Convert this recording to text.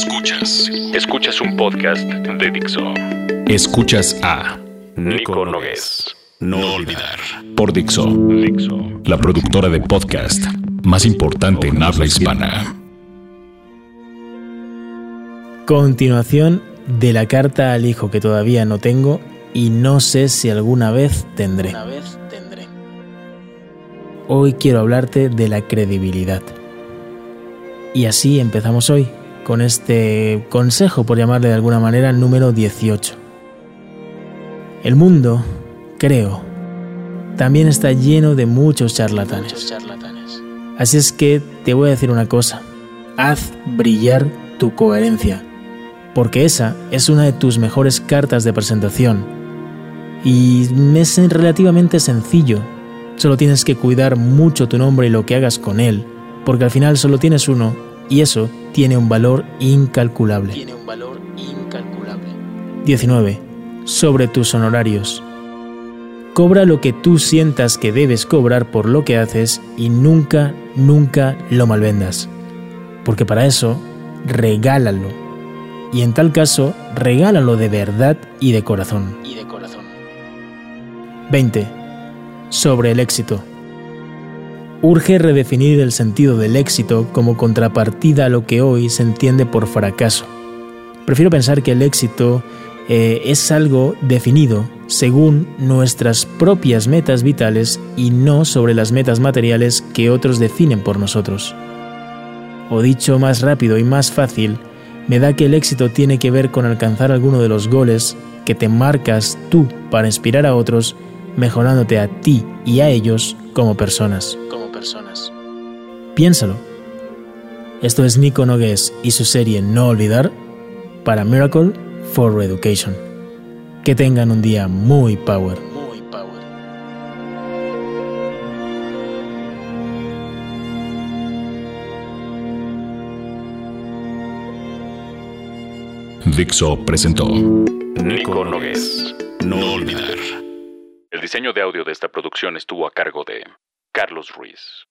Escuchas. Escuchas un podcast de Dixo. Escuchas a Nico Nogués. No olvidar. por Dixo, Dixo. la productora de podcast más importante en habla hispana. Continuación de la carta al hijo que todavía no tengo y no sé si alguna vez tendré. Hoy quiero hablarte de la credibilidad. Y así empezamos hoy, con este consejo, por llamarle de alguna manera, número 18. El mundo, creo, también está lleno de muchos charlatanes. Así es que te voy a decir una cosa, haz brillar tu coherencia, porque esa es una de tus mejores cartas de presentación. Y es relativamente sencillo, solo tienes que cuidar mucho tu nombre y lo que hagas con él, porque al final solo tienes uno y eso tiene un valor incalculable. Tiene un valor incalculable. 19. Sobre tus honorarios. Cobra lo que tú sientas que debes cobrar por lo que haces y nunca, nunca lo malvendas. Porque para eso, regálalo. Y en tal caso, regálalo de verdad y de corazón. Y de corazón. 20. Sobre el éxito. Urge redefinir el sentido del éxito como contrapartida a lo que hoy se entiende por fracaso. Prefiero pensar que el éxito eh, es algo definido según nuestras propias metas vitales y no sobre las metas materiales que otros definen por nosotros. O dicho más rápido y más fácil, me da que el éxito tiene que ver con alcanzar alguno de los goles que te marcas tú para inspirar a otros, mejorándote a ti y a ellos como personas. Personas. Piénsalo. Esto es Nico Nogués y su serie No Olvidar para Miracle for Education. Que tengan un día muy power. Muy power. Dixo presentó Nico Nogués. No olvidar. El diseño de audio de esta producción estuvo a cargo de Carlos Ruiz.